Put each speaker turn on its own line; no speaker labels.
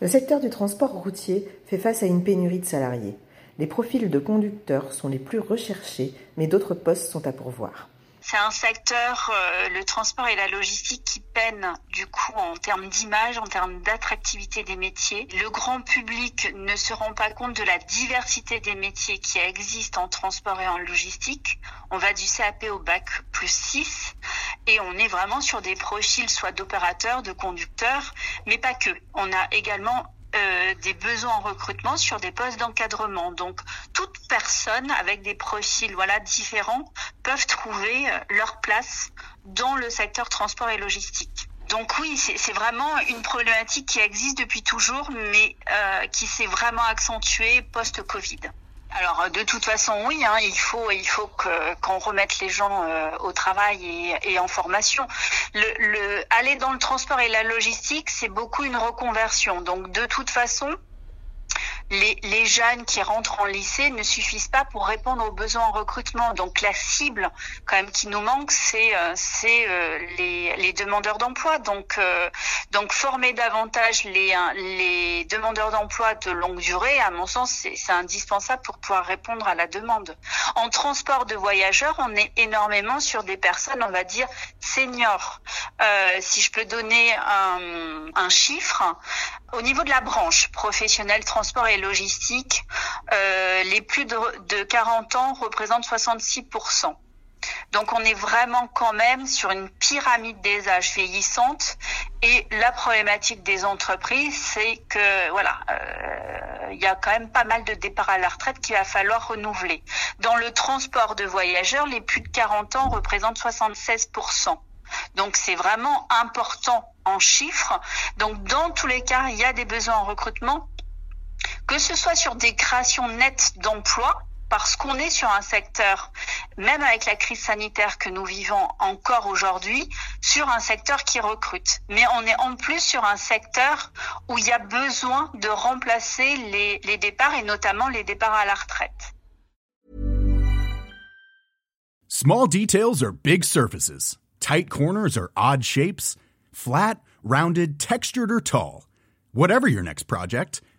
Le secteur du transport routier fait face à une pénurie de salariés. Les profils de conducteurs sont les plus recherchés, mais d'autres postes sont à pourvoir.
C'est un secteur, euh, le transport et la logistique, qui peine du coup en termes d'image, en termes d'attractivité des métiers. Le grand public ne se rend pas compte de la diversité des métiers qui existent en transport et en logistique. On va du CAP au bac plus 6 et on est vraiment sur des profils soit d'opérateurs, de conducteurs, mais pas que. On a également euh, des besoins en recrutement sur des postes d'encadrement. Donc, toute personne avec des profils voilà différents peuvent trouver euh, leur place dans le secteur transport et logistique. Donc oui, c'est vraiment une problématique qui existe depuis toujours, mais euh, qui s'est vraiment accentuée post-Covid. Alors de toute façon oui, hein, il faut il faut qu'on remette les gens euh, au travail et, et, en formation. Le, le, aller dans le transport et la logistique, c'est beaucoup une reconversion. Donc de toute façon, les, jeunes qui rentrent en lycée ne suffisent pas pour répondre aux besoins en recrutement. Donc la cible quand même qui nous manque, c'est euh, euh, les, demandeurs d'emploi. Donc euh, donc former davantage les les demandeurs d'emploi de longue durée, à mon sens, c'est indispensable pour pouvoir répondre à la demande. En transport de voyageurs, on est énormément sur des personnes, on va dire seniors. si je peux donner un, un chiffre, au niveau de la branche professionnelle transport et logistique, euh, les plus de, de 40 ans représentent 66%. Donc on est vraiment quand même sur une pyramide des âges vieillissantes et la problématique des entreprises, c'est que voilà, euh, il y a quand même pas mal de départs à la retraite qu'il va falloir renouveler. Dans le transport de voyageurs, les plus de 40 ans représentent 76%. Donc c'est vraiment important en chiffres. Donc dans tous les cas, il y a des besoins en recrutement, que ce soit sur des créations nettes d'emplois, parce qu'on est sur un secteur, même avec la crise sanitaire que nous vivons encore aujourd'hui, sur un secteur qui recrute. Mais on est en plus sur un secteur où il y a besoin de remplacer les, départs et notamment les départs à la retraite.
Small details are big surfaces. Tight corners are odd shapes. Flat, rounded, textured, or tall. Whatever your next project,